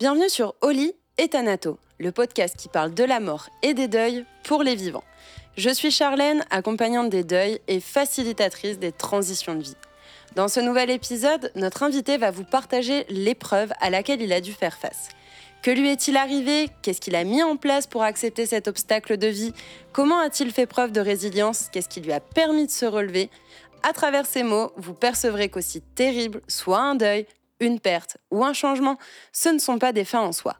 Bienvenue sur Oli et Thanato, le podcast qui parle de la mort et des deuils pour les vivants. Je suis Charlène, accompagnante des deuils et facilitatrice des transitions de vie. Dans ce nouvel épisode, notre invité va vous partager l'épreuve à laquelle il a dû faire face. Que lui est-il arrivé? Qu'est-ce qu'il a mis en place pour accepter cet obstacle de vie? Comment a-t-il fait preuve de résilience? Qu'est-ce qui lui a permis de se relever? À travers ces mots, vous percevrez qu'aussi terrible soit un deuil, une perte ou un changement, ce ne sont pas des fins en soi.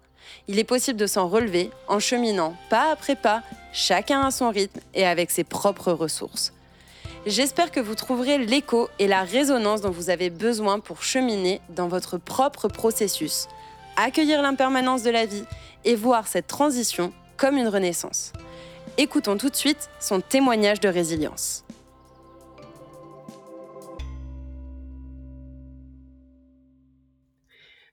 Il est possible de s'en relever en cheminant pas après pas, chacun à son rythme et avec ses propres ressources. J'espère que vous trouverez l'écho et la résonance dont vous avez besoin pour cheminer dans votre propre processus accueillir l'impermanence de la vie et voir cette transition comme une renaissance. Écoutons tout de suite son témoignage de résilience.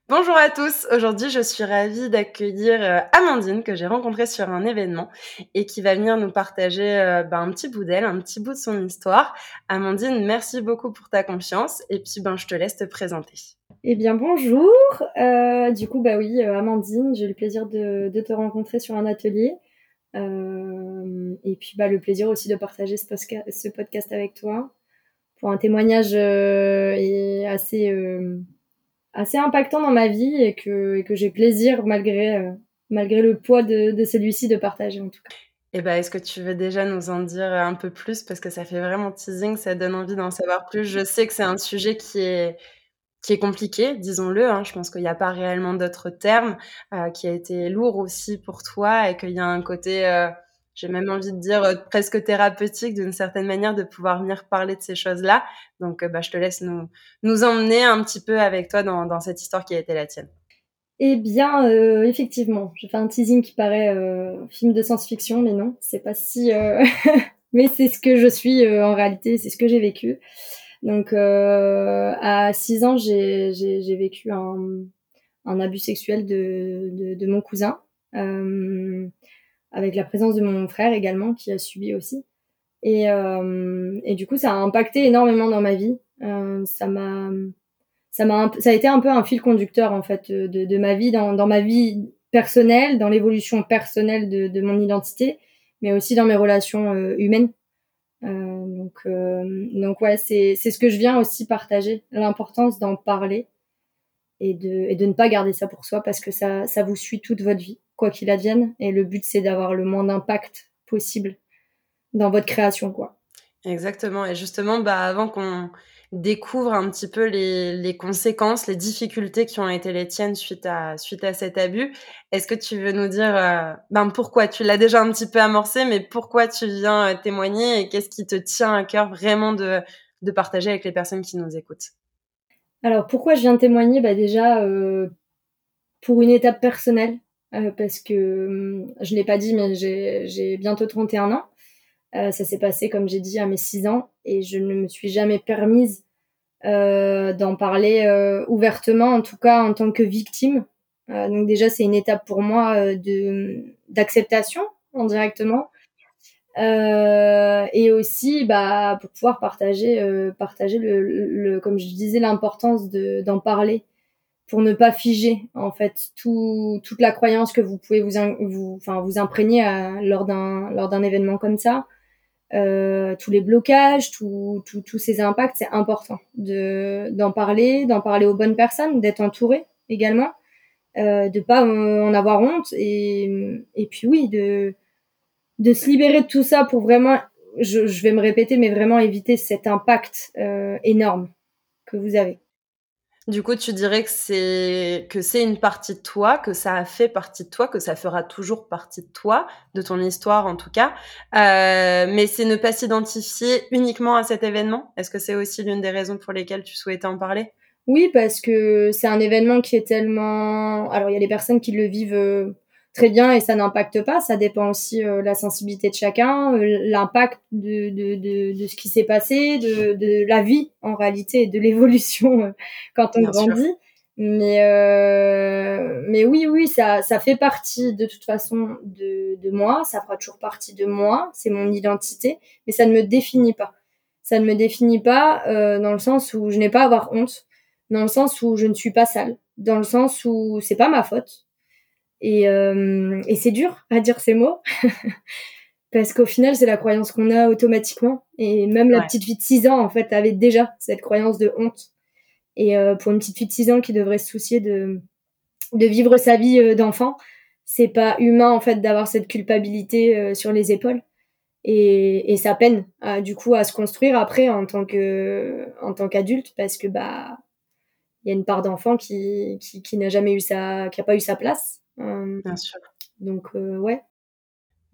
Bonjour à tous, aujourd'hui je suis ravie d'accueillir euh, Amandine que j'ai rencontrée sur un événement et qui va venir nous partager euh, ben, un petit bout d'elle, un petit bout de son histoire. Amandine, merci beaucoup pour ta confiance et puis ben, je te laisse te présenter. Eh bien bonjour, euh, du coup bah oui Amandine, j'ai le plaisir de, te rencontrer sur un atelier et puis bah le plaisir aussi de partager ce podcast avec toi pour un témoignage assez assez impactant dans ma vie et que, que j'ai plaisir malgré malgré le poids de, de celui-ci de partager en tout cas. Eh ben, est-ce que tu veux déjà nous en dire un peu plus? Parce que ça fait vraiment teasing, ça donne envie d'en savoir plus. Je sais que c'est un sujet qui est qui est compliqué, disons-le. Hein. Je pense qu'il n'y a pas réellement d'autres termes, euh, qui a été lourd aussi pour toi et qu'il y a un côté, euh, j'ai même envie de dire, euh, presque thérapeutique d'une certaine manière de pouvoir venir parler de ces choses-là. Donc, bah, je te laisse nous, nous emmener un petit peu avec toi dans, dans cette histoire qui a été la tienne. Eh bien, effectivement, j'ai fait un teasing qui paraît film de science-fiction, mais non, c'est pas si... mais c'est ce que je suis en réalité, c'est ce que j'ai vécu. Donc euh, à 6 ans, j'ai vécu un, un, abus sexuel de, de, de mon cousin, euh, avec la présence de mon frère également qui a subi aussi. Et, euh, et du coup, ça a impacté énormément dans ma vie. Euh, ça m'a ça m'a ça a été un peu un fil conducteur en fait de, de ma vie dans, dans ma vie personnelle, dans l'évolution personnelle de, de mon identité, mais aussi dans mes relations euh, humaines. Euh, donc, euh, donc ouais, c'est ce que je viens aussi partager, l'importance d'en parler et de, et de ne pas garder ça pour soi parce que ça, ça vous suit toute votre vie, quoi qu'il advienne. Et le but, c'est d'avoir le moins d'impact possible dans votre création, quoi. Exactement. Et justement, bah, avant qu'on découvre un petit peu les, les, conséquences, les difficultés qui ont été les tiennes suite à, suite à cet abus. Est-ce que tu veux nous dire euh, ben pourquoi? Tu l'as déjà un petit peu amorcé, mais pourquoi tu viens euh, témoigner et qu'est-ce qui te tient à cœur vraiment de, de partager avec les personnes qui nous écoutent? Alors pourquoi je viens témoigner? Bah Déjà euh, pour une étape personnelle, euh, parce que hum, je n'ai pas dit, mais j'ai bientôt 31 ans. Euh, ça s'est passé, comme j'ai dit, à mes 6 ans et je ne me suis jamais permise euh, d'en parler ouvertement, en tout cas en tant que victime. donc déjà, c'est une étape pour moi de d'acceptation indirectement. et aussi bah, pour pouvoir partager, partager le, comme je disais, l'importance d'en parler pour ne pas figer en fait tout, toute la croyance que vous pouvez vous, vous, enfin, vous imprégner lors d'un lors d'un événement comme ça euh, tous les blocages, tous ces impacts, c'est important de d'en parler, d'en parler aux bonnes personnes, d'être entouré également, euh, de pas en avoir honte et et puis oui de de se libérer de tout ça pour vraiment, je, je vais me répéter, mais vraiment éviter cet impact euh, énorme que vous avez. Du coup, tu dirais que c'est que c'est une partie de toi, que ça a fait partie de toi, que ça fera toujours partie de toi, de ton histoire en tout cas. Euh, mais c'est ne pas s'identifier uniquement à cet événement. Est-ce que c'est aussi l'une des raisons pour lesquelles tu souhaitais en parler? Oui, parce que c'est un événement qui est tellement. Alors, il y a des personnes qui le vivent euh, très bien et ça n'impacte pas. Ça dépend aussi euh, la sensibilité de chacun, euh, l'impact de, de, de, de, ce qui s'est passé, de, de la vie en réalité, de l'évolution euh, quand on grandit. Mais euh, mais oui oui ça ça fait partie de toute façon de de moi. Ça fera toujours partie de moi. C'est mon identité, mais ça ne me définit pas. Ça ne me définit pas euh, dans le sens où je n'ai pas à avoir honte, dans le sens où je ne suis pas sale, dans le sens où c'est pas ma faute. Et, euh, et c'est dur à dire ces mots. parce qu'au final, c'est la croyance qu'on a automatiquement. Et même la petite fille de 6 ans, en fait, avait déjà cette croyance de honte. Et euh, pour une petite fille de 6 ans qui devrait se soucier de, de vivre sa vie euh, d'enfant, c'est pas humain, en fait, d'avoir cette culpabilité euh, sur les épaules. Et, et ça peine, du coup, à se construire après en tant que en tant qu'adulte, parce que bah il y a une part d'enfant qui, qui, qui n'a jamais eu sa qui a pas eu sa place. Bien sûr. Donc ouais,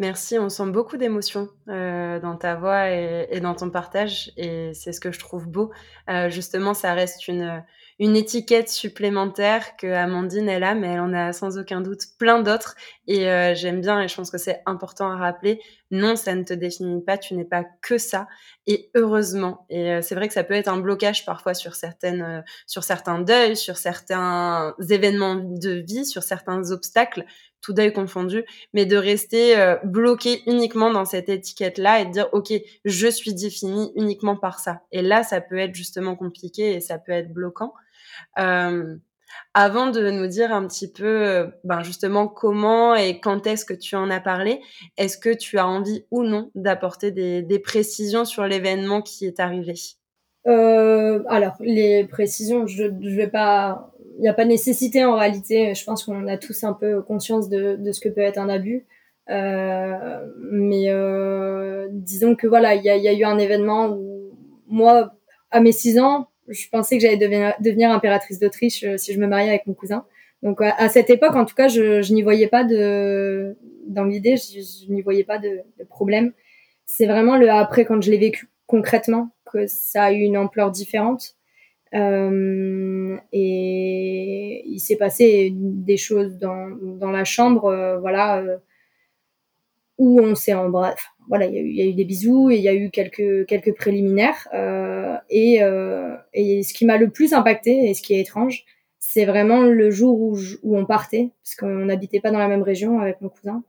Merci, on sent beaucoup d'émotions euh, dans ta voix et, dans ton partage et c'est ce que je trouve beau. Euh, justement, ça reste une, une étiquette supplémentaire que Amandine elle a, mais elle en a sans aucun doute plein d'autres et euh, j'aime bien et je pense que c'est important à rappeler. Non, ça ne te définit pas, tu n'es pas que ça et heureusement. Et c'est vrai que ça peut être un blocage parfois sur certaines, sur certains deuils, sur certains événements de vie, sur certains obstacles tout deuil confondu, mais de rester euh, bloqué uniquement dans cette étiquette-là et de dire, OK, je suis définie uniquement par ça. Et là, ça peut être justement compliqué et ça peut être bloquant. Euh, avant de nous dire un petit peu, euh, ben justement, comment et quand est-ce que tu en as parlé, est-ce que tu as envie ou non d'apporter des, précisions sur l'événement qui est arrivé? Euh, Alors, les précisions, je vais pas il n'y a pas nécessité en réalité. Je pense qu'on a tous un peu conscience de, ce que peut être un abus. Mais disons que voilà, il y a, y a, eu un événement où moi, à mes 6 ans, je pensais que j'allais devenir, devenir impératrice d'Autriche euh, si je me mariais avec mon cousin. Donc à, cette époque, en tout cas, je, n'y voyais pas de dans l'idée, je, n'y voyais pas de, problème. C'est vraiment le après quand je l'ai vécu concrètement que ça a eu une ampleur différente. Euh, et il s'est passé des choses dans, dans la chambre, euh, voilà, où on s'est embrassé. Voilà, il y, a eu, il y, a eu des bisous et il y a eu quelques, quelques préliminaires. et, et ce qui m'a le plus impacté et ce qui est étrange, c'est vraiment le jour où, où on partait, parce qu'on n'habitait pas dans la même région avec mon cousin.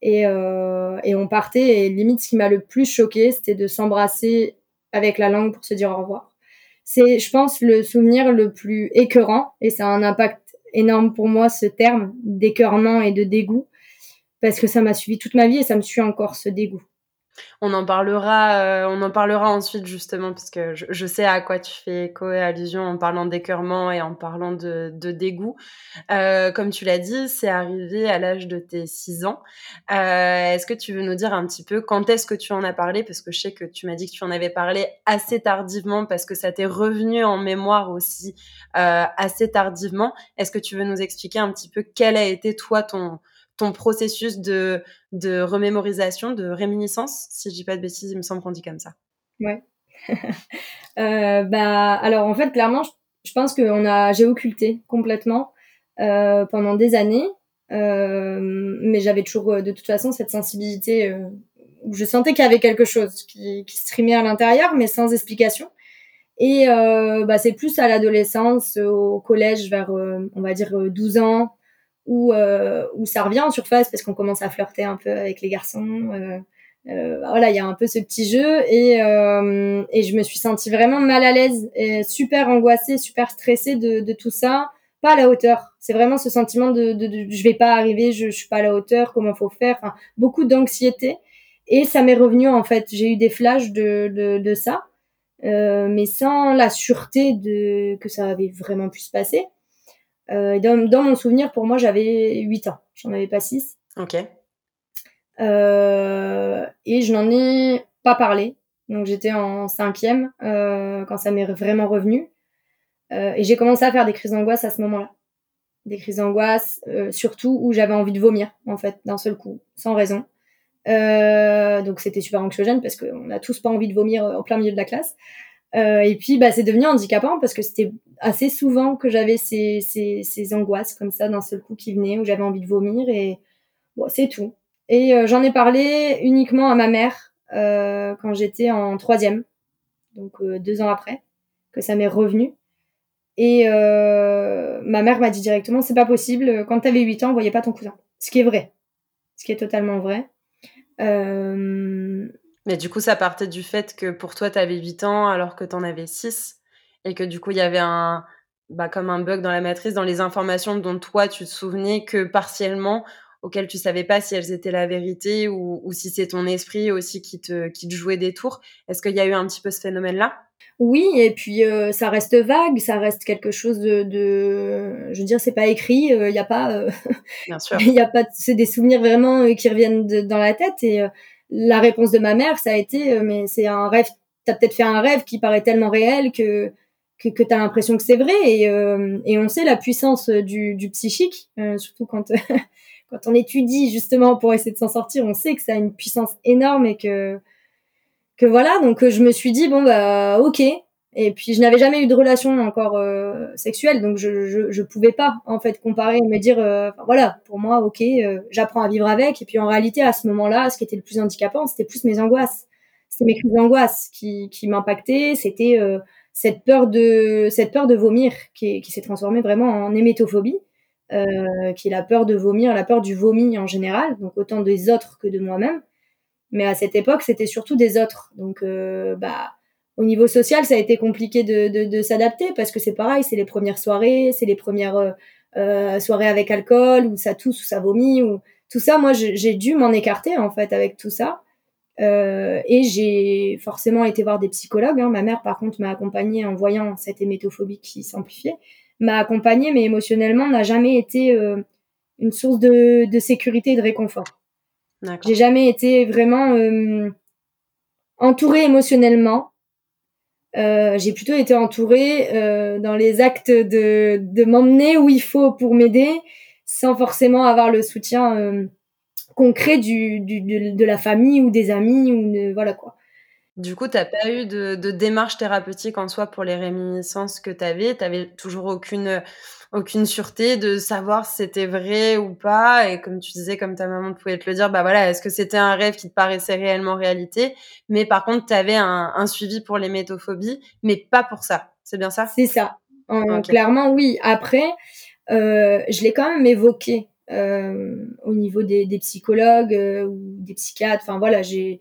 Et, et on partait, et limite, ce qui m'a le plus choqué, c'était de s'embrasser avec la langue pour se dire au revoir c'est, je pense, le souvenir le plus écœurant et ça a un impact énorme pour moi, ce terme d'écœurement et de dégoût, parce que ça m'a suivi toute ma vie et ça me suit encore ce dégoût. On en parlera, euh, on en parlera ensuite justement parce que je, sais à quoi tu fais écho et allusion en parlant d'écœurement et en parlant de, dégoût. Euh, comme tu l'as dit, c'est arrivé à l'âge de tes 6 ans. Euh, est-ce que tu veux nous dire un petit peu quand est-ce que tu en as parlé? Parce que je sais que tu m'as dit que tu en avais parlé assez tardivement parce que ça t'est revenu en mémoire aussi assez tardivement. Est-ce que tu veux nous expliquer un petit peu quel a été toi ton ton processus de, de remémorisation, de réminiscence, si je dis pas de bêtises, il me semble qu'on dit comme ça. Ouais. euh, bah, alors en fait, clairement, je, pense que on a, j'ai occulté complètement euh, pendant des années, euh, mais j'avais toujours euh, de toute façon cette sensibilité euh, où je sentais qu'il y avait quelque chose qui, qui streamait à l'intérieur, mais sans explication. Et euh, bah, c'est plus à l'adolescence, au collège, vers, on va dire, 12 ans, où, euh, où ça revient en surface parce qu'on commence à flirter un peu avec les garçons. Euh, euh, voilà, il y a un peu ce petit jeu et, et je me suis sentie vraiment mal à l'aise, et super angoissée, super stressée de, de tout ça, pas à la hauteur. C'est vraiment ce sentiment de, de, de, je vais pas arriver, je, je suis pas à la hauteur, comment faut faire, enfin, beaucoup d'anxiété. Et ça m'est revenu en fait, j'ai eu des flashs de, de, de ça, euh, mais sans la sûreté de que ça avait vraiment pu se passer. Euh, dans, dans, mon souvenir, pour moi, j'avais 8 ans. J'en avais pas 6. Ok. Euh, et je n'en ai pas parlé. Donc j'étais en cinquième euh, quand ça m'est vraiment revenu. Euh, et j'ai commencé à faire des crises d'angoisse à ce moment-là. Des crises d'angoisse, euh, surtout où j'avais envie de vomir, en fait, d'un seul coup, sans raison. Euh, donc c'était super anxiogène parce qu'on a tous pas envie de vomir en plein milieu de la classe. Euh, et puis, bah, c'est devenu handicapant parce que c'était assez souvent que j'avais ces, ces, ces, angoisses comme ça d'un seul coup qui venaient, où j'avais envie de vomir et bon, c'est tout. Et euh, j'en ai parlé uniquement à ma mère euh, quand j'étais en troisième, donc euh, deux ans après, que ça m'est revenu. Et euh, ma mère m'a dit directement, c'est pas possible, quand t'avais 8 ans, on voyait pas ton cousin. Ce qui est vrai. Ce qui est totalement vrai. Euh, mais du coup, ça partait du fait que pour toi, tu avais 8 ans alors que tu en avais 6 et que du coup, il y avait un, bah, comme un bug dans la matrice, dans les informations dont toi tu te souvenais que partiellement, auxquelles tu savais pas si elles étaient la vérité ou, ou si c'est ton esprit aussi qui te, qui te jouait des tours. Est-ce qu'il y a eu un petit peu ce phénomène-là? Oui, et puis euh, ça reste vague, ça reste quelque chose de, de je veux dire, c'est pas écrit, il euh, n'y a pas, euh, bien sûr, il y a pas, c'est des souvenirs vraiment qui reviennent de, dans la tête et la réponse de ma mère, ça a été, mais c'est un rêve, t'as peut-être fait un rêve qui paraît tellement réel que que, que tu as l'impression que c'est vrai et, et on sait la puissance du, du psychique, surtout quand quand on étudie justement pour essayer de s'en sortir, on sait que ça a une puissance énorme et que que voilà. Donc euh, je me suis dit bon bah ok. Et puis je n'avais jamais eu de relation encore euh, sexuelle, donc je, je, je pouvais pas en fait comparer et me dire euh, voilà pour moi ok euh, j'apprends à vivre avec. Et puis en réalité à ce moment-là, ce qui était le plus handicapant, c'était plus mes angoisses. C'était mes crises d'angoisse qui qui m'impactaient. C'était cette peur de cette peur de vomir qui, qui s'est transformée vraiment en hémétophobie euh, qui est la peur de vomir, la peur du vomi en général, donc autant des autres que de moi-même. Mais à cette époque, c'était surtout des autres. Donc, euh, bah, au niveau social, ça a été compliqué de, de, de s'adapter parce que c'est pareil, c'est les premières soirées, c'est les premières euh, euh soirées avec alcool où ça tousse, où ça vomit, ou tout ça. Moi, j'ai dû m'en écarter en fait avec tout ça. Euh, et j'ai forcément été voir des psychologues. Hein. Ma mère, par contre, m'a accompagnée en voyant cette hémétophobie qui s'amplifiait m'a accompagnée, mais émotionnellement n'a jamais été euh, une source de, de, sécurité et de réconfort. J'ai jamais été vraiment euh, entourée émotionnellement. Euh, j'ai plutôt été entourée euh, dans les actes de, de m'emmener où il faut pour m'aider, sans forcément avoir le soutien euh, concret de, de, la famille ou des amis ou voilà quoi. Du coup, tu n'as pas eu de, de, démarche thérapeutique en soi pour les réminiscences que tu avais. Tu n'avais toujours aucune, aucune sûreté de savoir si c'était vrai ou pas? Et comme tu disais, comme ta maman pouvait te le dire, bah voilà, est-ce que c'était un rêve qui te paraissait réellement réalité? Mais par contre, tu avais un, un, suivi pour les métophobies, mais pas pour ça. C'est bien ça? C'est ça. okay. Clairement, oui. Après, euh, je l'ai quand même évoqué euh, au niveau des, des psychologues euh, ou des psychiatres. Enfin voilà, j'ai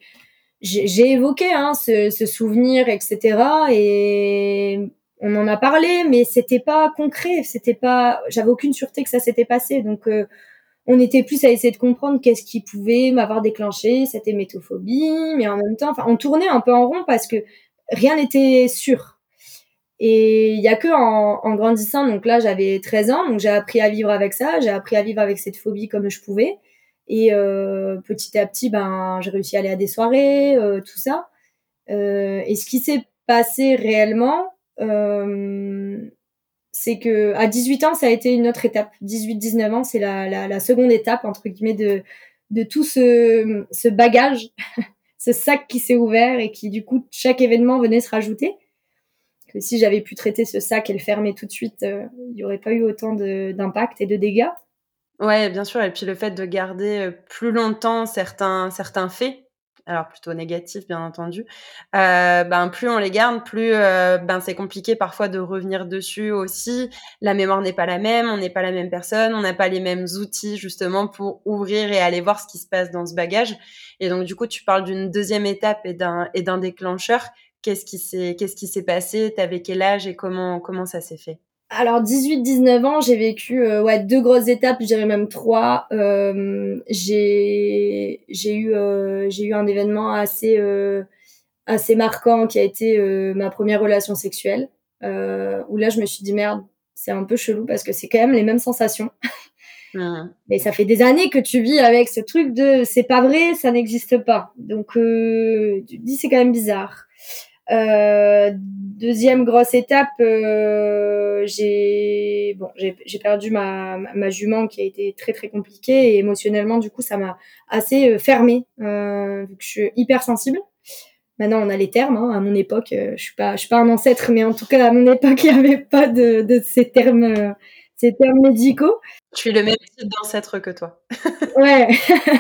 j'ai évoqué hein, ce, ce, souvenir, etc. Et on en a parlé, mais c'était pas concret, c'était pas, j'avais aucune sûreté que ça s'était passé. Donc, euh, on était plus à essayer de comprendre qu'est-ce qui pouvait m'avoir déclenché cette hémétophobie, mais en même temps, enfin, on tournait un peu en rond parce que rien n'était sûr. Et il y a que en, en grandissant, donc là j'avais 13 ans, donc j'ai appris à vivre avec ça, j'ai appris à vivre avec cette phobie comme je pouvais. Et euh, petit à petit, ben, j'ai réussi à aller à des soirées, euh, tout ça. Euh, et ce qui s'est passé réellement, c'est que à 18 ans, ça a été une autre étape. 18-19 ans, c'est la, la, la, seconde étape entre guillemets de de tout ce, ce bagage, ce sac qui s'est ouvert et qui du coup chaque événement venait se rajouter. Si j'avais pu traiter ce sac et le fermer tout de suite, il n'y aurait pas eu autant d'impact et de dégâts. Ouais, bien sûr et puis le fait de garder, plus longtemps certains certains faits, alors plutôt négatifs bien entendu, heu, ben, plus on les garde, plus, ben, c'est compliqué parfois de revenir dessus aussi. La mémoire n'est pas la même, on n'est pas la même personne, on n'a pas les mêmes outils justement pour ouvrir et aller voir ce qui se passe dans ce bagage et donc du coup, tu parles d'une deuxième étape et d'un et d'un déclencheur. Qu'est-ce qui s'est qu'est-ce qui s'est passé? Tu avais quel âge et comment comment ça s'est fait? Alors 18-19 ans, j'ai vécu euh, ouais deux grosses étapes, je dirais même trois. Euh, j'ai j'ai eu euh, j'ai eu un événement assez euh, assez marquant qui a été euh, ma première relation sexuelle où là je me suis dit merde, c'est un peu chelou parce que c'est quand même les mêmes sensations. Mmh. Mais ça fait des années que tu vis avec ce truc de c'est pas vrai, ça n'existe pas. Donc tu te dis c'est quand même bizarre. Euh, deuxième grosse étape, euh, j'ai bon, j'ai perdu ma, ma jument qui a été très très compliquée et émotionnellement du coup ça m'a assez euh, fermée euh, vu que je suis hyper sensible. Maintenant on a les termes. Hein. À mon époque, euh, je suis pas je suis pas un ancêtre, mais en tout cas à mon époque il n'y avait pas de, de ces termes euh, ces termes médicaux. Je suis le même type d'ancêtre que toi. ouais.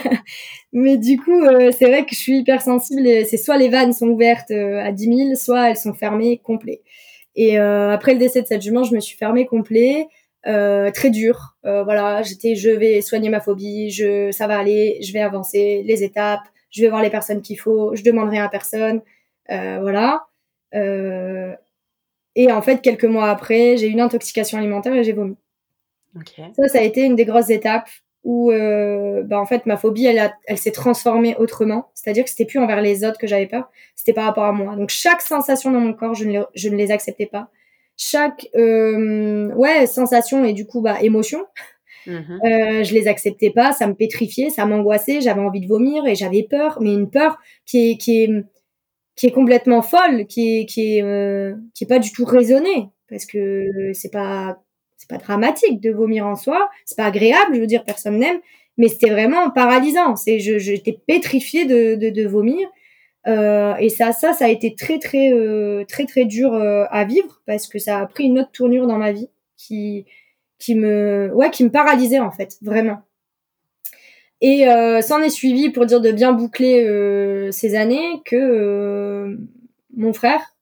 Mais du coup, euh, c'est vrai que je suis hyper sensible. C'est soit les vannes sont ouvertes euh, à 10 000, soit elles sont fermées complet. Et euh, après le décès de cette jument, je me suis fermée complet. Très dur. Voilà, j'étais, je vais soigner ma phobie, je, ça va aller, je vais avancer les étapes, je vais voir les personnes qu'il faut, je demande rien à personne, euh, voilà. Et en fait, quelques mois après, j'ai eu une intoxication alimentaire et j'ai vomi. Ça, ça a été une des grosses étapes où, euh, bah, en fait, ma phobie, elle, elle s'est transformée autrement. C'est-à-dire que c'était plus envers les autres que j'avais peur, c'était par rapport à moi. Donc, chaque sensation dans mon corps, je ne, je ne les acceptais pas. Chaque, euh, ouais, sensation et du coup, bah, émotion, mhm. euh, je les acceptais pas, ça me pétrifiait, ça m'angoissait, j'avais envie de vomir et j'avais peur, mais une peur qui est, qui est, qui est complètement folle, qui est, qui est, euh, qui est pas du tout raisonnée, parce que c'est pas c'est pas dramatique de vomir en soi, c'est pas agréable, je veux dire, personne n'aime, mais c'était vraiment paralysant. C'est, je, j'étais pétrifiée de, de, de vomir. Euh, et ça, ça, ça a été très, très, euh, très, très dur euh, à vivre parce que ça a pris une autre tournure dans ma vie qui, qui me, ouais, qui me paralysait en fait, vraiment. Et euh, s'en est suivi pour dire de bien boucler euh, ces années que mon frère,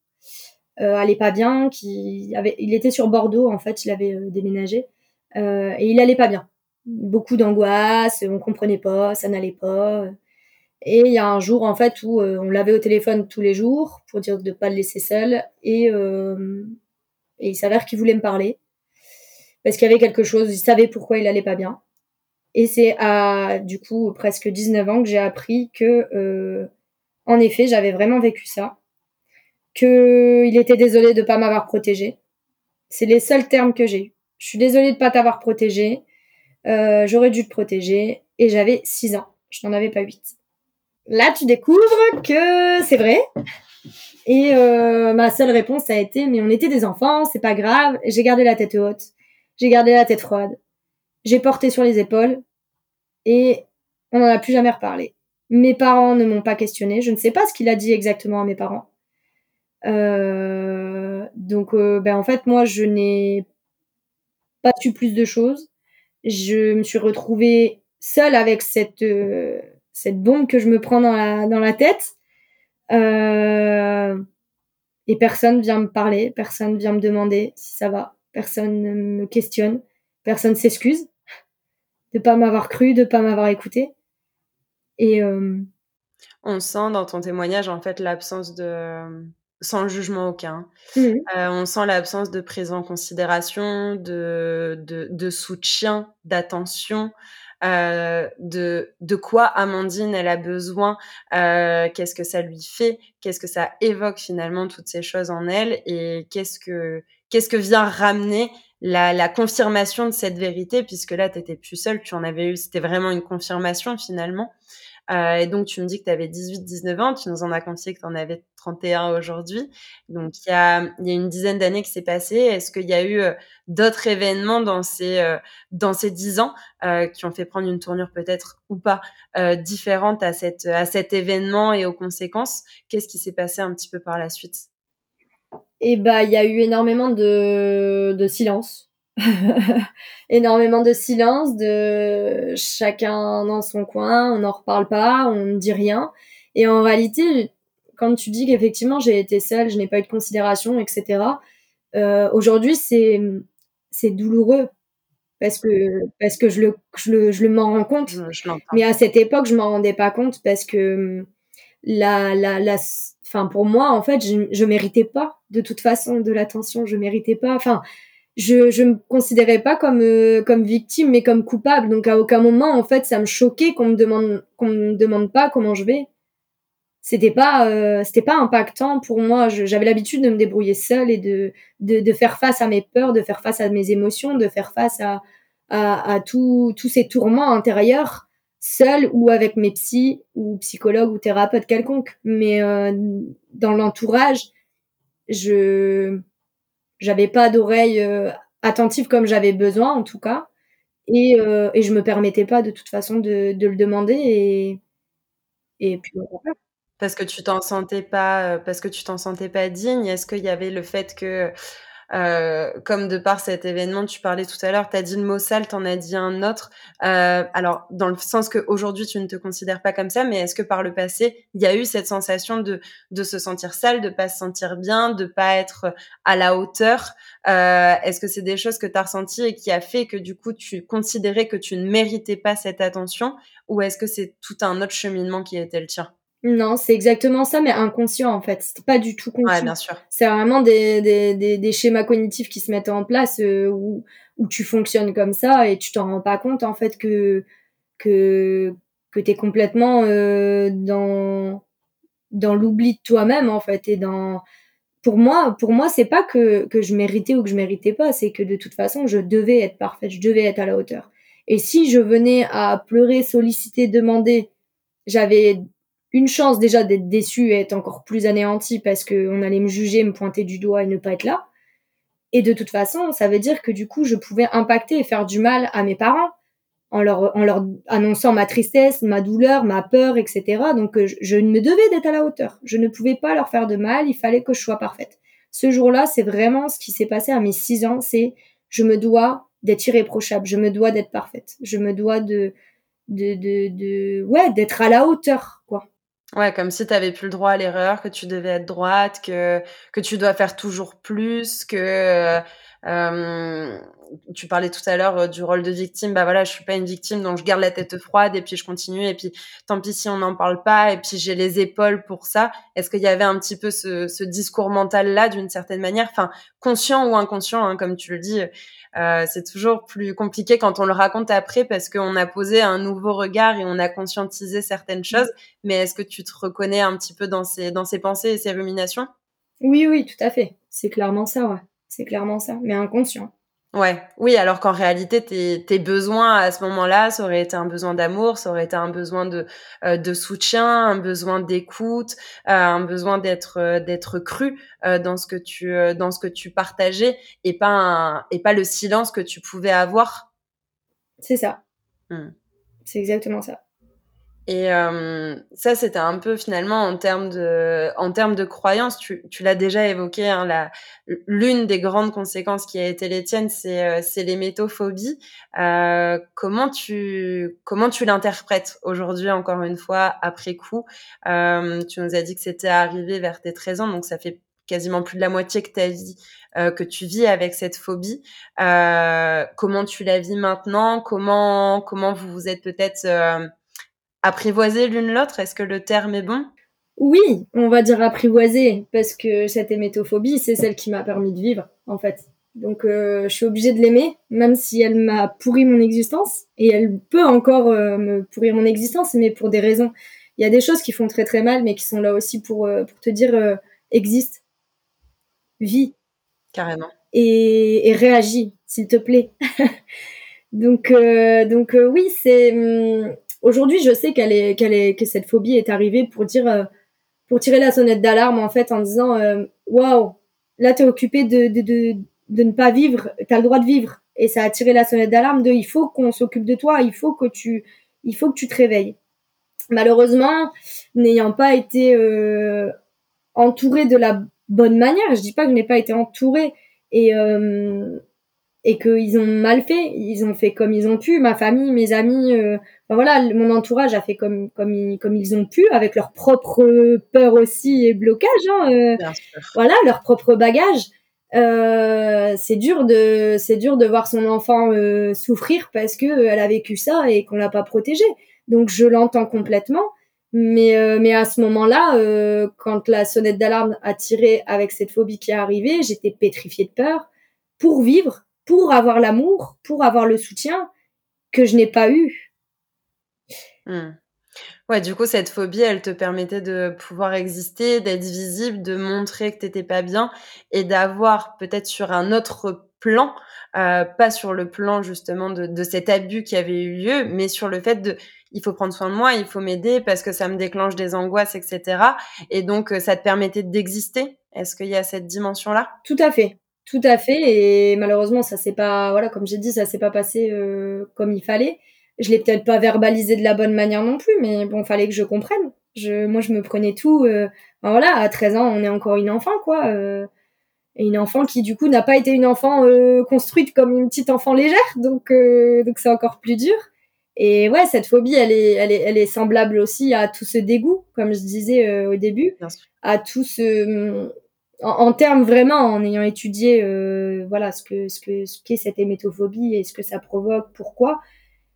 euh, allait pas bien, qui avait, il était sur Bordeaux en fait, il avait euh, déménagé euh, et il allait pas bien. Beaucoup d'angoisse, on comprenait pas, ça n'allait pas. Et il y a un jour en fait où on l'avait au téléphone tous les jours pour dire de pas le laisser seul et, et il s'avère qu'il voulait me parler parce qu'il y avait quelque chose, il savait pourquoi il allait pas bien. Et c'est à du coup presque 19 ans que j'ai appris que en effet j'avais vraiment vécu ça qu'il était désolé de pas m'avoir protégé. C'est les seuls termes que j'ai. Je suis désolée de pas t'avoir protégé. Euh, J'aurais dû te protéger. Et j'avais 6 ans. Je n'en avais pas 8. Là, tu découvres que c'est vrai. Et euh, ma seule réponse a été mais on était des enfants, c'est pas grave. J'ai gardé la tête haute. J'ai gardé la tête froide. J'ai porté sur les épaules. Et on n'en a plus jamais reparlé. Mes parents ne m'ont pas questionné. Je ne sais pas ce qu'il a dit exactement à mes parents. Euh, donc, euh, ben en fait, moi, je n'ai pas su plus de choses. Je me suis retrouvée seule avec cette euh, cette bombe que je me prends dans la dans la tête. et personne vient me parler, personne vient me demander si ça va, personne ne me questionne, personne s'excuse de pas m'avoir cru, de pas m'avoir écouté. Et on sent dans ton témoignage en fait l'absence de sans jugement aucun. Mmh. Euh, on sent l'absence de prise en considération, de, de, soutien, d'attention, euh, de, de quoi Amandine elle a besoin, euh, qu'est-ce que ça lui fait, qu'est-ce que ça évoque finalement toutes ces choses en elle et qu'est-ce que qu'est-ce que vient ramener la, la confirmation de cette vérité puisque là tu étais plus seule, tu en avais eu, c'était vraiment une confirmation finalement. Euh, et donc, tu me dis que tu avais 18-19 ans, tu nous en as confié que tu en avais 31 aujourd'hui. Donc, il y a, une dizaine d'années qui s'est passé. Est-ce qu'il y a eu euh, d'autres événements dans ces, euh, dans ces 10 ans euh, qui ont fait prendre une tournure peut-être ou pas différente à, cette, à cet événement et aux conséquences? Qu'est-ce qui s'est passé un petit peu par la suite? Eh bah, il y a eu énormément de, de silence énormément de silence, de chacun dans son coin, on n'en reparle pas, on ne dit rien. Et en réalité, quand tu dis qu'effectivement j'ai été seule, je n'ai pas eu de considération, etc. Euh, Aujourd'hui, c'est c'est douloureux parce que parce que je le je le je le m'en rends compte. Mais à cette époque, je m'en rendais pas compte parce que la la la enfin pour moi en fait, je je méritais pas de toute façon de l'attention, je méritais pas. Enfin, je je me considérais pas comme euh, comme victime mais comme coupable donc à aucun moment en fait ça me choquait qu'on me demande qu'on me demande pas comment je vais c'était pas euh, c'était pas impactant pour moi j'avais l'habitude de me débrouiller seule et de, de, de faire face à mes peurs de faire face à mes émotions de faire face à à, à tous ces tourments intérieurs seule ou avec mes psys ou psychologues ou thérapeutes quelconques mais euh, dans l'entourage je j'avais pas d'oreille euh, attentive comme j'avais besoin, en tout cas. Et, euh, et je me permettais pas de toute façon de, de le demander. Et, et puis parce que tu t'en sentais pas, euh, parce que tu t'en sentais pas digne. Est-ce qu'il y avait le fait que euh, comme de par cet événement, tu parlais tout à l'heure, tu as dit le mot sale, tu en as dit un autre. Euh, alors, dans le sens qu'aujourd'hui, tu ne te considères pas comme ça, mais est-ce que par le passé, il y a eu cette sensation de, de se sentir sale, de pas se sentir bien, de pas être à la hauteur? Euh, Est-ce que c'est des choses que tu as ressenties et qui a fait que du coup, tu considérais que tu ne méritais pas cette attention? Ou est-ce que c'est tout un autre cheminement qui était le tien? Non, c'est exactement ça, mais inconscient en fait. C'est pas du tout conscient. Ouais, bien sûr. C'est vraiment des, des, des, des, schémas cognitifs qui se mettent en place euh, où, où tu fonctionnes comme ça et tu t'en rends pas compte en fait que que que t'es complètement euh, dans dans l'oubli de toi-même en fait et dans pour moi pour moi c'est pas que que je méritais ou que je méritais pas, c'est que de toute façon je devais être parfaite, je devais être à la hauteur. Et si je venais à pleurer, solliciter, demander, j'avais une chance déjà d'être déçue et être encore plus anéantie parce qu'on allait me juger, me pointer du doigt et ne pas être là. Et de toute façon, ça veut dire que du coup, je pouvais impacter et faire du mal à mes parents en leur, en leur annonçant ma tristesse, ma douleur, ma peur, etc. Donc, je, me devais d'être à la hauteur. Je ne pouvais pas leur faire de mal, il fallait que je sois parfaite. Ce jour-là, c'est vraiment ce qui s'est passé à mes six ans, c'est je me dois d'être irréprochable, je me dois d'être parfaite, je me dois de, de, de, de ouais, d'être à la hauteur, quoi. Ouais, comme si tu avais plus le droit à l'erreur, que tu devais être droite, que, que tu dois faire toujours plus, que euh, tu parlais tout à l'heure euh, du rôle de victime. Bah voilà, je suis pas une victime, donc je garde la tête froide et puis je continue. Et puis tant pis si on n'en parle pas. Et puis j'ai les épaules pour ça. Est-ce qu'il y avait un petit peu ce, ce discours mental là d'une certaine manière, enfin conscient ou inconscient, hein, comme tu le dis. Euh, c'est toujours plus compliqué quand on le raconte après parce qu'on a posé un nouveau regard et on a conscientisé certaines choses. Mais est-ce que tu te reconnais un petit peu dans ces, dans ces pensées et ces ruminations? Oui, oui, tout à fait. C'est clairement ça, ouais. C'est clairement ça, mais inconscient. Ouais, oui, alors qu'en réalité, tes, tes besoins à ce moment-là, ça aurait été un besoin d'amour, ça aurait été un besoin de, euh, de soutien, un besoin d'écoute, euh, un besoin d'être euh, d'être cru dans ce que tu dans ce que tu partageais et pas un, et pas le silence que tu pouvais avoir. C'est ça. Mmh. C'est exactement ça. Et euh, ça, c'était un peu finalement en termes de, en termes de croyances. Tu, tu l'as déjà évoqué. Hein, la, l'une des grandes conséquences qui a été les tiennes, c'est, euh, c'est les métophobies. Euh, comment tu, comment tu l'interprètes aujourd'hui, encore une fois, après coup? Euh, Tu nous as dit que c'était arrivé vers tes 13 ans, donc ça fait quasiment plus de la moitié que ta vie euh, que tu vis avec cette phobie. Euh, comment tu la vis maintenant? Comment comment vous vous êtes peut-être apprivoiser l'une l'autre? Est-ce que le terme est bon? Oui, on va dire apprivoiser, parce que cette hémétophobie, c'est celle qui m'a permis de vivre, en fait. Donc euh, je suis obligée de l'aimer, même si elle m'a pourri mon existence, et elle peut encore euh, me pourrir mon existence, mais pour des raisons. Il y a des choses qui font très très mal, mais qui sont là aussi pour, euh, pour te dire existe, vis. Carrément. Et, et réagis, s'il te plaît. donc donc oui, c'est hum, Aujourd'hui, je sais qu'elle est, qu'elle est, que cette phobie est arrivée pour dire, euh, pour tirer la sonnette d'alarme en fait, en disant, euh, waouh, là t'es occupé de, de, de, de ne pas vivre, t'as le droit de vivre, et ça a tiré la sonnette d'alarme de, il faut qu'on s'occupe de toi, il faut que tu, il faut que tu te réveilles. Malheureusement, n'ayant pas été euh, entourée de la bonne manière, je dis pas que je n'ai pas été entourée, et euh, et qu'ils ont mal fait, ils ont fait comme ils ont pu, ma famille, mes amis, euh, voilà, mon entourage a fait comme comme ils, comme ils ont pu, avec leur propre peur aussi et blocage, hein, euh, voilà, leur propre bagage. Euh, c'est dur de c'est dur de voir son enfant euh, souffrir parce que elle a vécu ça et qu'on l'a pas protégé. Donc je l'entends complètement, mais mais à ce moment-là, quand la sonnette d'alarme a tiré avec cette phobie qui est arrivée, j'étais pétrifiée de peur pour vivre pour avoir l'amour, pour avoir le soutien que je n'ai pas eu. Hmm. Ouais, du coup, cette phobie, elle te permettait de pouvoir exister, d'être visible, de montrer que t'étais pas bien et d'avoir peut-être sur un autre plan, euh, pas sur le plan justement de, de, cet abus qui avait eu lieu, mais sur le fait de, il faut prendre soin de moi, il faut m'aider parce que ça me déclenche des angoisses, etc. Et donc, euh, ça te permettait d'exister? Est-ce qu'il y a cette dimension-là? Tout à fait. Tout à fait. Et malheureusement, ça s'est pas, voilà, comme j'ai dit, ça s'est pas passé euh, comme il fallait. Je l'ai peut-être pas verbalisé de la bonne manière non plus, mais bon, fallait que je comprenne. Je, moi, je me prenais tout. Euh, voilà, à 13 ans, on est encore une enfant, quoi. Euh, et une enfant qui, du coup, n'a pas été une enfant euh, construite comme une petite enfant légère, donc euh, donc c'est encore plus dur. Et ouais, cette phobie, elle est, elle est, elle est semblable aussi à tout ce dégoût, comme je disais au début, à tout ce en, termes vraiment, en ayant étudié euh, voilà ce que ce que ce qu'est cette hémétophobie et ce que ça provoque, pourquoi,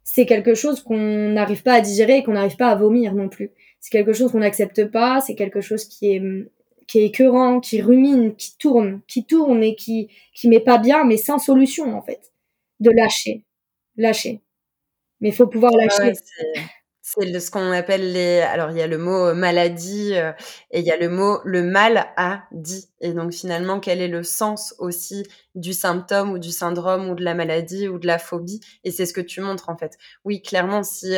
c'est quelque chose qu'on n'arrive pas à digérer et qu'on n'arrive pas à vomir non plus. C'est quelque chose qu'on n'accepte pas, c'est quelque chose qui est qui est écœurant, qui rumine, qui tourne, qui tourne et qui qui met pas bien, mais sans solution en fait. De lâcher, lâcher. Mais il faut pouvoir lâcher. C'est ce qu'on appelle les. Alors, il y a le mot maladie et il y a le mot le mal a dit. Et donc, finalement, quel est le sens aussi du symptôme ou du syndrome ou de la maladie ou de la phobie? Et c'est ce que tu montres, en fait. Oui, clairement, si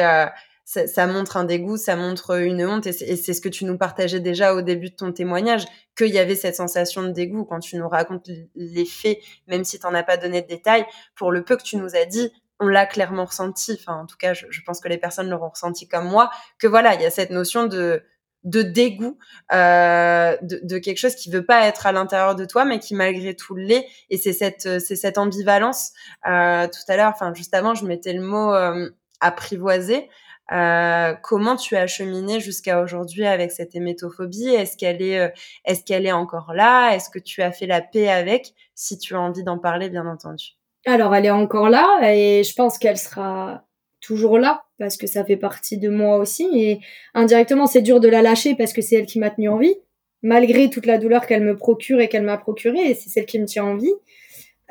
ça, montre un dégoût, ça montre une honte, et c'est ce que tu nous partageais déjà au début de ton témoignage, qu'il y avait cette sensation de dégoût quand tu nous racontes les faits, même si tu n'en as pas donné de détails. Pour le peu que tu nous as dit, on l'a clairement ressenti. Enfin, en tout cas, je, pense que les personnes l'auront ressenti comme moi, que voilà, il y a cette notion de de dégoût, euh, de, quelque chose qui veut pas être à l'intérieur de toi, mais qui malgré tout l'est. Et c'est cette, c'est cette ambivalence. Euh, tout à l'heure, enfin juste avant, je mettais le mot euh, apprivoiser. Euh, comment tu as cheminé jusqu'à aujourd'hui avec cette hémétophobie? Est-ce qu'elle est, euh, est-ce qu'elle est encore là? Est-ce que tu as fait la paix avec? Si tu as envie d'en parler, bien entendu. Alors, elle est encore là et je pense qu'elle sera toujours là parce que ça fait partie de moi aussi. Et indirectement, c'est dur de la lâcher parce que c'est elle qui m'a tenu en vie, malgré toute la douleur qu'elle me procure et qu'elle m'a procurée. Et c'est celle qui me tient en vie.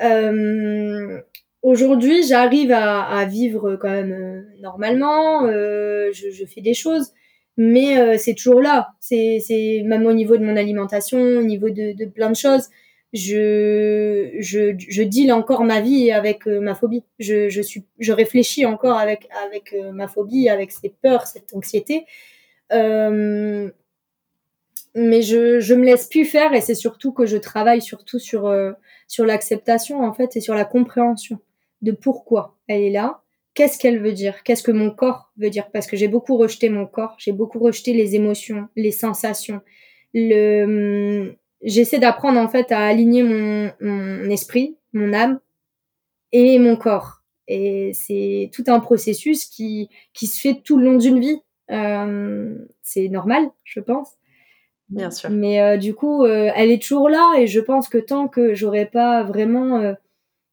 Euh, Aujourd'hui, j'arrive à, vivre quand même euh, normalement. Euh, je, fais des choses, mais c'est toujours là. C'est, c'est même au niveau de mon alimentation, au niveau de, de plein de choses. Je, je, je deal encore ma vie avec euh, ma phobie. Je, je suis, je réfléchis encore avec avec ma phobie, avec ces peurs, cette anxiété. mais je, je me laisse plus faire et c'est surtout que je travaille surtout sur sur l'acceptation en fait et sur la compréhension de pourquoi elle est là, qu'est-ce qu'elle veut dire, qu'est-ce que mon corps veut dire, parce que j'ai beaucoup rejeté mon corps, j'ai beaucoup rejeté les émotions, les sensations. Le, j'essaie d'apprendre en fait à aligner mon, mon esprit, mon âme et mon corps. Et c'est tout un processus qui, qui se fait tout le long d'une vie. Euh, c'est normal, je pense. Bien sûr. Mais euh, du coup, euh, elle est toujours là et je pense que tant que j'aurais pas vraiment euh,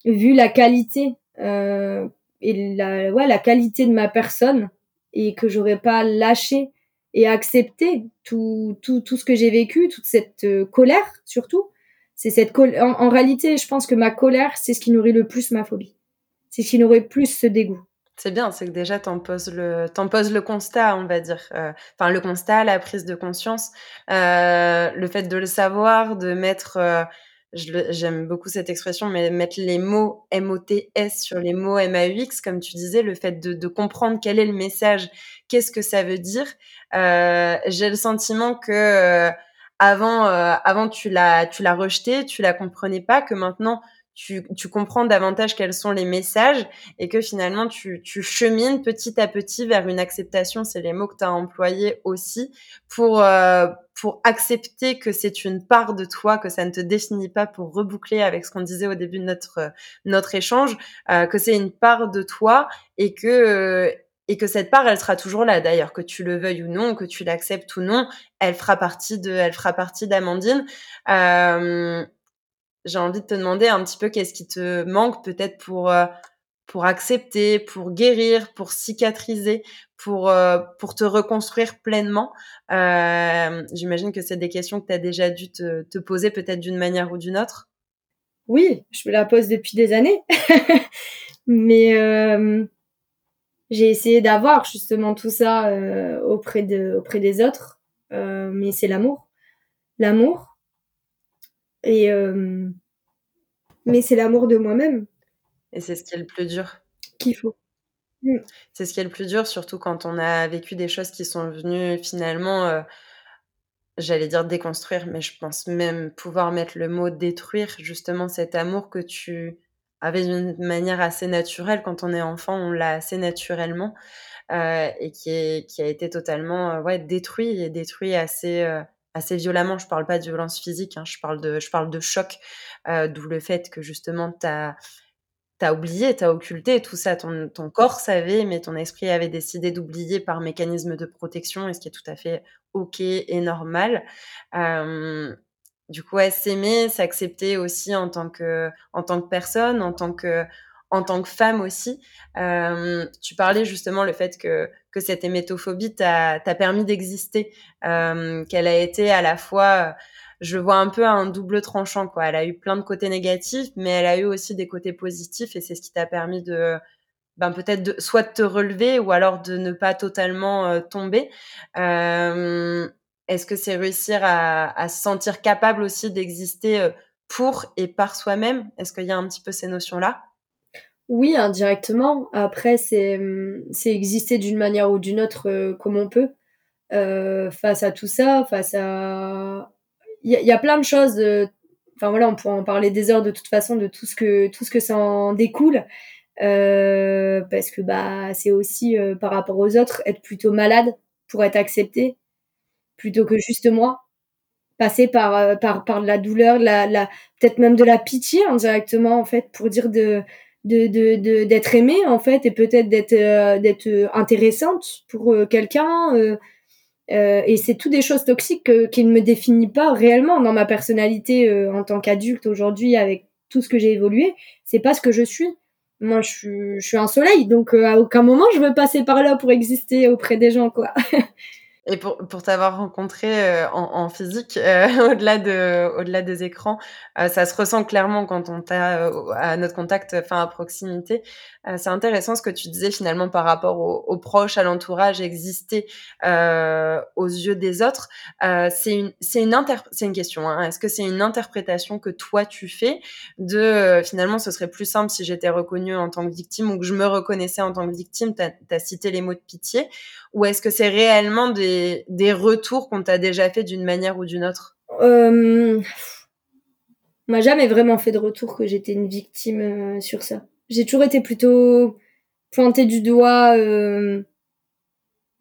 vu la qualité euh, et la, ouais, la qualité de ma personne et que j'aurais pas lâché et accepté tout, tout, tout ce que j'ai vécu, toute cette euh, colère surtout. C'est cette colère. En, réalité, je pense que ma colère, c'est ce qui nourrit le plus ma phobie. C'est ce qui nourrit plus ce dégoût. C'est bien, c'est que déjà t'en poses le t'en poses le constat, on va dire. Euh, enfin, le constat, la prise de conscience, euh, le fait de le savoir, de mettre j'aime beaucoup cette expression, mais mettre les mots M-O-T-S sur les mots M-A-U-X, comme tu disais, le fait de, de comprendre quel est le message, qu'est-ce que ça veut dire. Euh, J'ai le sentiment que euh, avant, euh, avant tu l'as, tu l'as rejeté, tu la comprenais pas, que maintenant tu, tu, comprends davantage quels sont les messages et que finalement tu, tu chemines petit à petit vers une acceptation, c'est les mots que tu as employés aussi, pour, euh, pour accepter que c'est une part de toi, que ça ne te définit pas, pour reboucler avec ce qu'on disait au début de notre, notre échange, euh, que c'est une part de toi et que... Euh, et que cette part, elle sera toujours là d'ailleurs, que tu le veuilles ou non, que tu l'acceptes ou non, elle fera partie de, elle fera partie d'Amandine. Euh, j'ai envie de te demander un petit peu qu'est-ce qui te manque peut-être pour euh, pour accepter, pour guérir, pour cicatriser, pour euh, pour te reconstruire pleinement. Euh, J'imagine que c'est des questions que tu as déjà dû te, te poser peut-être d'une manière ou d'une autre. Oui, je me la pose depuis des années, mais euh, j'ai essayé d'avoir justement tout ça euh, auprès de auprès des autres, mais c'est l'amour, l'amour et euh, mais c'est l'amour de moi-même. Et c'est ce qui est le plus dur. Qu'il faut. Mm. C'est ce qui est le plus dur, surtout quand on a vécu des choses qui sont venues finalement, euh, j'allais dire déconstruire, mais je pense même pouvoir mettre le mot détruire justement cet amour que tu avais d'une manière assez naturelle. Quand on est enfant, on l'a assez naturellement euh, et qui, est, qui a été totalement ouais, détruit et détruit assez assez violemment. Je parle pas de violence physique, hein, je, parle de, je parle de choc, euh, d'où le fait que justement tu as, oublié, tu as occulté tout ça. Ton, ton, corps savait, mais ton esprit avait décidé d'oublier par mécanisme de protection, et ce qui est tout à fait OK et normal. Euh, du coup, s'aimer, s'accepter aussi en tant que, en tant que personne, en tant que, en tant que femme aussi. tu parlais justement le fait que, que cette hémétophobie t'a permis d'exister, qu'elle a été à la fois je vois un peu un double tranchant quoi. Elle a eu plein de côtés négatifs, mais elle a eu aussi des côtés positifs et c'est ce qui t'a permis de ben peut-être soit de te relever ou alors de ne pas totalement euh, tomber. Euh, Est-ce que c'est réussir à, à, se sentir capable aussi d'exister euh, pour et par soi-même? Est-ce qu'il y a un petit peu ces notions-là? Oui, indirectement. Après, c'est c'est exister d'une manière ou d'une autre euh, comme on peut. Euh, face à tout ça, face à il y, a plein de choses. Enfin voilà, on pourrait en parler des heures de toute façon de tout ce que tout ce que ça en découle. Euh, parce que bah c'est aussi euh, par rapport aux autres être plutôt malade pour être accepté plutôt que juste moi passer par euh, par par de la douleur la, la peut-être même de la pitié indirectement en fait pour dire de de de d'être aimée en fait et peut-être d'être d'être intéressante pour quelqu'un et c'est tout des choses toxiques qui ne me définissent pas réellement dans ma personnalité en tant qu'adulte aujourd'hui avec tout ce que j'ai évolué c'est pas ce que je suis moi je suis, je suis un soleil, donc euh, à aucun moment je veux passer par là pour exister auprès des gens, quoi. Et pour, pour t'avoir rencontré euh, en, en, physique, euh, au-delà de, au-delà des écrans, euh, ça se ressent clairement quand on t'a à notre contact, enfin à proximité. c'est intéressant ce que tu disais finalement par rapport aux, proches, à l'entourage, exister aux yeux des autres. c'est une, c'est une inter, c'est une question. Hein. Est-ce que c'est une interprétation que toi tu fais de finalement ce serait plus simple si j'étais reconnue en tant que victime ou que je me reconnaissais en tant que victime? T'as as cité les mots de pitié, ou est-ce que c'est réellement des des, retours qu'on t'a déjà fait d'une manière ou d'une autre? Euh, On m'a jamais vraiment fait de retour que j'étais une victime euh, sur ça. J'ai toujours été plutôt pointée du doigt, euh,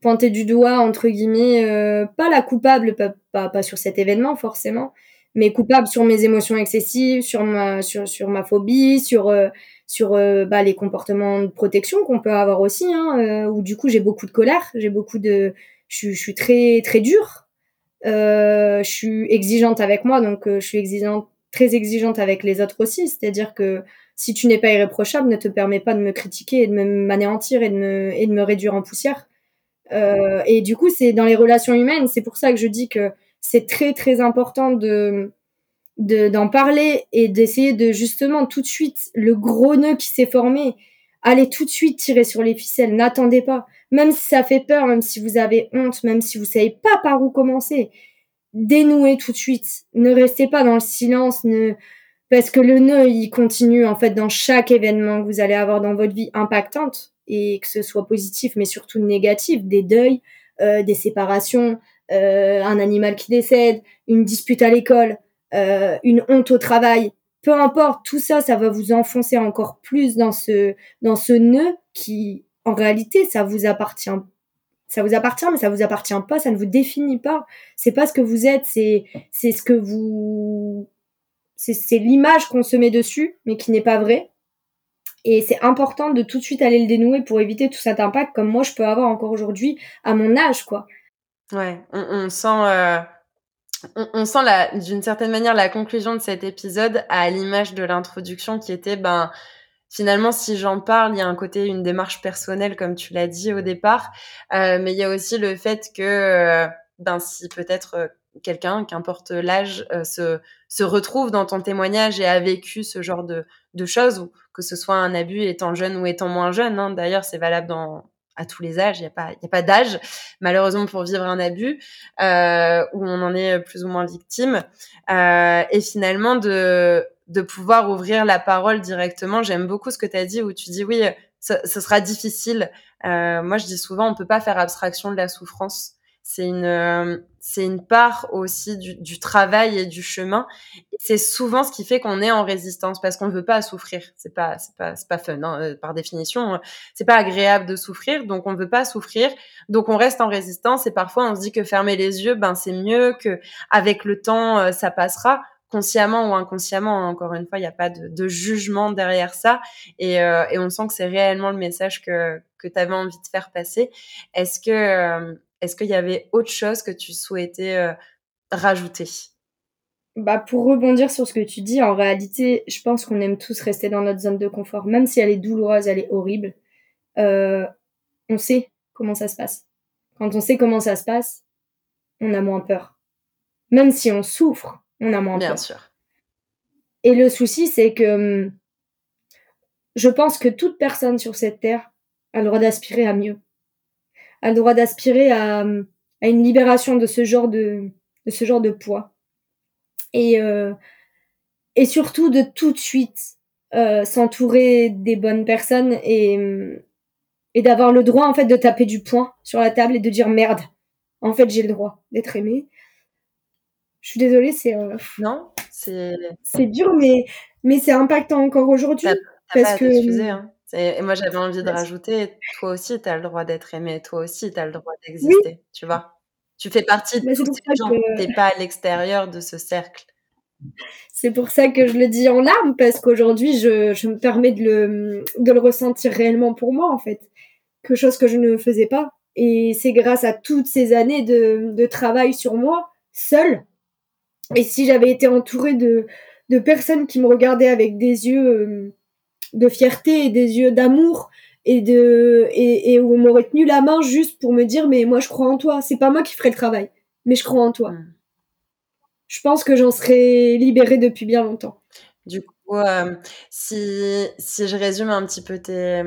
pointée du doigt entre guillemets, euh, pas la coupable, pas, sur cet événement forcément, mais coupable sur mes émotions excessives, sur ma, phobie, sur sur bah, les comportements de protection qu'on peut avoir aussi, hein, où du coup j'ai beaucoup de colère, j'ai beaucoup de je, suis très très dure. Euh, je suis exigeante avec moi, donc euh, je suis exigeante, très exigeante avec les autres aussi. C'est-à-dire que si tu n'es pas irréprochable, ne te permet pas de me critiquer et de m'anéantir et de me et de me réduire en poussière. Euh, et du coup, c'est dans les relations humaines, c'est pour ça que je dis que c'est très très important de d'en parler et d'essayer de justement tout de suite le gros nœud qui s'est formé, allez tout de suite tirer sur les ficelles, n'attendez pas même si ça fait peur, même si vous avez honte, même si vous savez pas par où commencer, dénouez tout de suite. Ne restez pas dans le silence, ne parce que le nœud il continue en fait dans chaque événement que vous allez avoir dans votre vie impactante et que ce soit positif mais surtout négatif, des deuils, euh, des séparations, euh, un animal qui décède, une dispute à l'école, euh, une honte au travail, peu importe, tout ça, ça va vous enfoncer encore plus dans ce dans ce nœud qui en réalité, ça vous appartient. Ça vous appartient, mais ça vous appartient pas, ça ne vous définit pas. C'est pas ce que vous êtes, c'est, c'est ce que vous, c'est, l'image qu'on se met dessus, mais qui n'est pas vraie. Et c'est important de tout de suite aller le dénouer pour éviter tout cet impact, comme moi je peux avoir encore aujourd'hui à mon âge, quoi. Ouais, on, sent, euh, on, on, sent la, d'une certaine manière la conclusion de cet épisode à l'image de l'introduction qui était, ben, finalement, si j'en parle, il y a un côté, une démarche personnelle, comme tu l'as dit au départ, euh, mais il y a aussi le fait que, euh, ben, si peut-être euh, quelqu'un, qu'importe l'âge, se, se retrouve dans ton témoignage et a vécu ce genre de, de choses, ou que ce soit un abus étant jeune ou étant moins jeune. Hein. D'ailleurs, c'est valable dans à tous les âges. Il n'y a pas, y a pas d'âge, malheureusement, pour vivre un abus euh, où on en est plus ou moins victime. Euh, et finalement, de de pouvoir ouvrir la parole directement. J'aime beaucoup ce que tu as dit où tu dis oui, ce, sera difficile. Euh, moi, je dis souvent, on peut pas faire abstraction de la souffrance. C'est une, euh, c'est une part aussi du, du, travail et du chemin. C'est souvent ce qui fait qu'on est en résistance parce qu'on ne veut pas souffrir. C'est pas, c'est pas, c'est pas fun hein, euh, par définition. C'est pas agréable de souffrir, donc on veut pas souffrir. Donc on reste en résistance et parfois on se dit que fermer les yeux, ben c'est mieux que avec le temps euh, ça passera consciemment ou inconsciemment. Hein, encore une fois, il n'y a pas de, jugement derrière ça. Et, euh, et on sent que c'est réellement le message que, que tu avais envie de faire passer. Est-ce que euh, est-ce qu'il y avait autre chose que tu souhaitais euh, rajouter? Bah, pour rebondir sur ce que tu dis, en réalité, je pense qu'on aime tous rester dans notre zone de confort, même si elle est douloureuse, elle est horrible. On sait comment ça se passe. Quand on sait comment ça se passe, on a moins peur. Même si on souffre, on a moins Bien peur. Sûr. Et le souci, c'est que hum, je pense que toute personne sur cette terre a le droit d'aspirer à mieux. A le droit d'aspirer à, hum, à, une libération de ce genre de, de ce genre de poids et, euh, et surtout de tout de suite euh, s'entourer des bonnes personnes et, et d'avoir le droit en fait de taper du poing sur la table et de dire merde, en fait j'ai le droit d'être aimé. Je suis désolée, c'est euh, non, c'est c'est dur, mais mais c'est impactant encore aujourd'hui parce que hein. Et moi, j'avais envie de rajouter, toi aussi, tu as le droit d'être aimé, toi aussi, tu as le droit d'exister, oui. tu vois. Tu fais partie de tous ces gens, que... t'es pas à l'extérieur de ce cercle. C'est pour ça que je le dis en larmes, parce qu'aujourd'hui, je, je, me permets de le, de le ressentir réellement pour moi, en fait. Quelque chose que je ne faisais pas. Et c'est grâce à toutes ces années de, de travail sur moi, seule. Et si j'avais été entourée de, de personnes qui me regardaient avec des yeux euh, de fierté et des yeux d'amour, et de et, et où on m'aurait tenu la main juste pour me dire mais moi je crois en toi. C'est pas moi qui ferai le travail mais je crois en toi. Mmh. je pense que j'en serais libérée depuis bien longtemps. Du coup euh, si si je résume un petit peu tes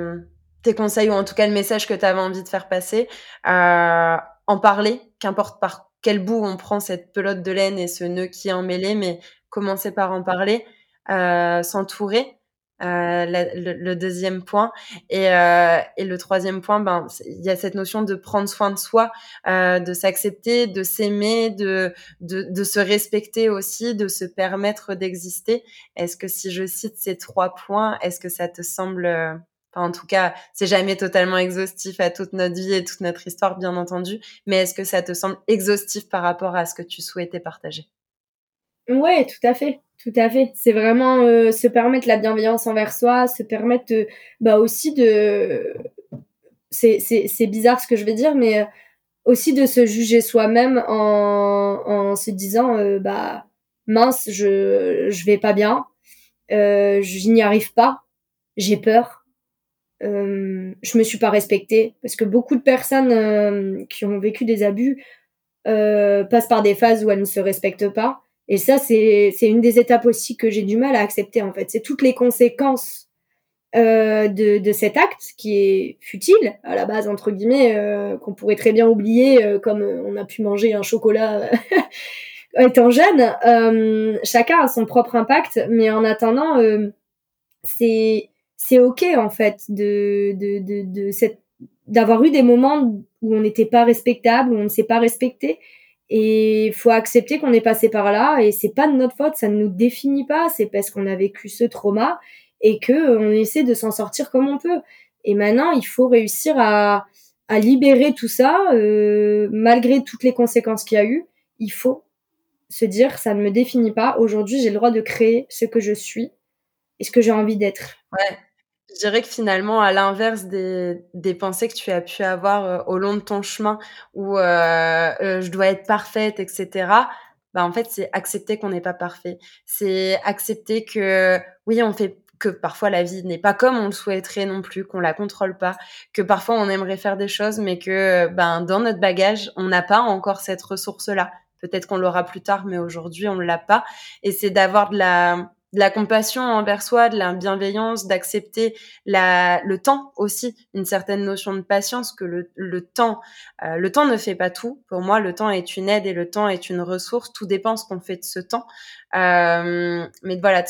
tes conseils ou en tout cas le message que tu avais envie de faire passer euh, en parler qu'importe par quel bout on prend cette pelote de laine et ce nœud qui est emmêlé mais commencer par en parler euh, s'entourer euh, le, le, deuxième point. Et, euh, et le troisième point, ben, il y a cette notion de prendre soin de soi, euh, de s'accepter, de s'aimer, de, de, de, se respecter aussi, de se permettre d'exister. Est-ce que si je cite ces trois points, est-ce que ça te semble... Euh, en tout cas, c'est jamais totalement exhaustif à toute notre vie et toute notre histoire, bien entendu, mais est-ce que ça te semble exhaustif par rapport à ce que tu souhaitais partager? Ouais, tout à fait. Tout à fait. C'est vraiment euh, se permettre la bienveillance envers soi, se permettre de, bah aussi de. C'est, bizarre ce que je vais dire, mais euh, aussi de se juger soi-même en, en se disant euh, bah mince, je, je vais pas bien, euh, je n'y arrive pas, j'ai peur, euh, je me suis pas respectée. Parce que beaucoup de personnes euh, qui ont vécu des abus passent par des phases où elles ne se respectent pas et ça, c'est une des étapes aussi que j'ai du mal à accepter, en fait. C'est toutes les conséquences euh, de, de cet acte qui est futile, à la base, entre guillemets, euh, qu'on pourrait très bien oublier, euh, comme on a pu manger un chocolat étant jeune. Euh, chacun a son propre impact, mais en attendant, euh, c'est c'est ok, en fait, de, de, de, de cette d'avoir eu des moments où on n'était pas respectable, où on ne s'est pas respecté, et faut accepter qu'on est passé par là et c'est pas de notre faute, ça ne nous définit pas, c'est parce qu'on a vécu ce trauma et que on essaie de s'en sortir comme on peut. Et maintenant, il faut réussir à, à libérer tout ça, euh, malgré toutes les conséquences qu'il y a eu. Il faut se dire, ça ne me définit pas. Aujourd'hui, j'ai le droit de créer ce que je suis et ce que j'ai envie d'être. Ouais. Je dirais que finalement, à l'inverse des, des pensées que tu as pu avoir euh, au long de ton chemin, où euh, euh, je dois être parfaite, etc., bah, en fait, c'est accepter qu'on n'est pas parfait. C'est accepter que, oui, on fait que parfois la vie n'est pas comme on le souhaiterait non plus, qu'on la contrôle pas, que parfois on aimerait faire des choses, mais que ben dans notre bagage, on n'a pas encore cette ressource-là. Peut-être qu'on l'aura plus tard, mais aujourd'hui on l'a pas. Et c'est d'avoir de la de la compassion envers soi, de la bienveillance, d'accepter la, le temps aussi, une certaine notion de patience que le, le temps, euh, le temps ne fait pas tout. Pour moi, le temps est une aide et le temps est une ressource. Tout dépend ce qu'on fait de ce temps. Euh, mais voilà,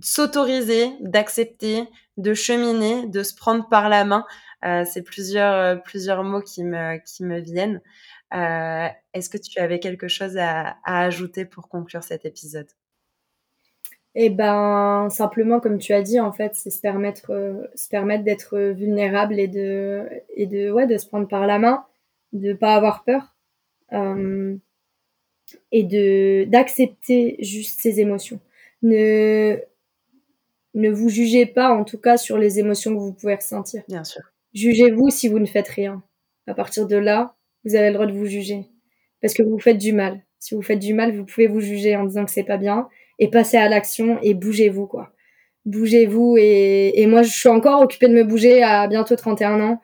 s'autoriser, d'accepter, de cheminer, de se prendre par la main, euh, c'est plusieurs euh, plusieurs mots qui me qui me viennent. Euh, Est-ce que tu avais quelque chose à, à ajouter pour conclure cet épisode? Eh ben simplement comme tu as dit en fait c'est se permettre euh, se permettre d'être vulnérable et de et de ouais de se prendre par la main de pas avoir peur euh, et de d'accepter juste ses émotions. Ne ne vous jugez pas en tout cas sur les émotions que vous pouvez ressentir. Bien sûr. Jugez-vous si vous ne faites rien. À partir de là vous avez le droit de vous juger. Parce que vous faites du mal. Si vous faites du mal, vous pouvez vous juger en disant que c'est pas bien et passer à l'action et bougez-vous quoi. Bougez-vous et, et moi je suis encore occupée de me bouger à bientôt 31 ans.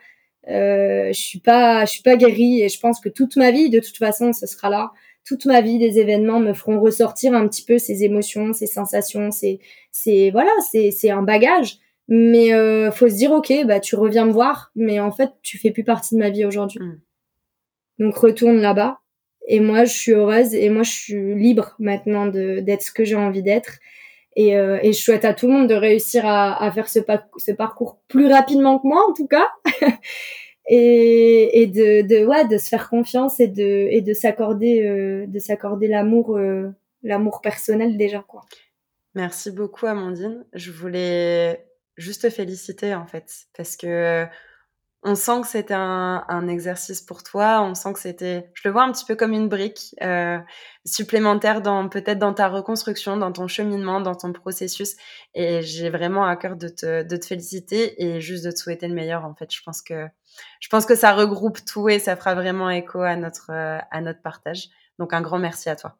Euh, je suis pas je suis pas guérie et je pense que toute ma vie de toute façon ce sera là. Toute ma vie des événements me feront ressortir un petit peu ces émotions, ces sensations, c'est c'est voilà, c'est c'est un bagage mais euh, faut se dire ok bah tu reviens me voir mais en fait tu fais plus partie de ma vie aujourd'hui. Mm. Donc retourne là-bas et moi, je suis heureuse et moi, je suis libre maintenant d'être ce que j'ai envie d'être. Et, euh, et, je souhaite à tout le monde de réussir à, à faire ce, ce, parcours plus rapidement que moi, en tout cas. et, et de, de, ouais, de se faire confiance et de, et de s'accorder, euh, de s'accorder l'amour, euh, l'amour personnel déjà, quoi. Merci beaucoup, Amandine. Je voulais juste te féliciter, en fait, parce que on sent que c'était un, exercice pour toi. On sent que c'était, je le vois un petit peu comme une brique euh, supplémentaire dans peut-être dans ta reconstruction, dans ton cheminement, dans ton processus. Et j'ai vraiment à cœur de te, de te féliciter et juste de te souhaiter le meilleur. En fait, je pense que je pense que ça regroupe tout et ça fera vraiment écho à notre à notre partage. Donc un grand merci à toi.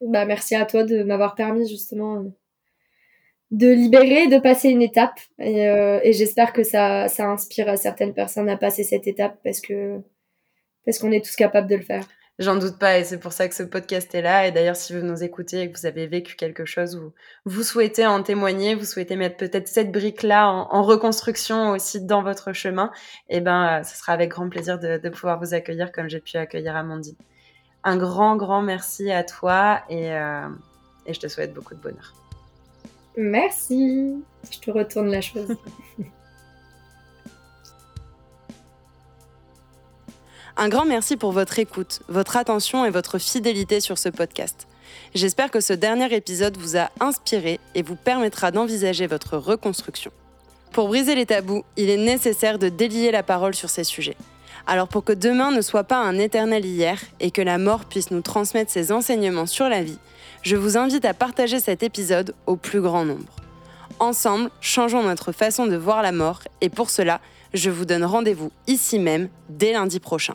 Bah merci à toi de m'avoir permis justement de libérer, de passer une étape. Et, euh, et j'espère que ça, ça inspire certaines personnes à passer cette étape parce que parce qu'on est tous capables de le faire. J'en doute pas et c'est pour ça que ce podcast est là. Et d'ailleurs, si vous nous écoutez et que vous avez vécu quelque chose ou vous souhaitez en témoigner, vous souhaitez mettre peut-être cette brique-là en, en, reconstruction aussi dans votre chemin, eh ben, ce sera avec grand plaisir de, de pouvoir vous accueillir comme j'ai pu accueillir Amandine. Un grand, grand merci à toi et, euh, et je te souhaite beaucoup de bonheur. Merci. Je te retourne la chose. Un grand merci pour votre écoute, votre attention et votre fidélité sur ce podcast. J'espère que ce dernier épisode vous a inspiré et vous permettra d'envisager votre reconstruction. Pour briser les tabous, il est nécessaire de délier la parole sur ces sujets. Alors pour que demain ne soit pas un éternel hier et que la mort puisse nous transmettre ses enseignements sur la vie, je vous invite à partager cet épisode au plus grand nombre. Ensemble, changeons notre façon de voir la mort et pour cela, je vous donne rendez-vous ici même dès lundi prochain.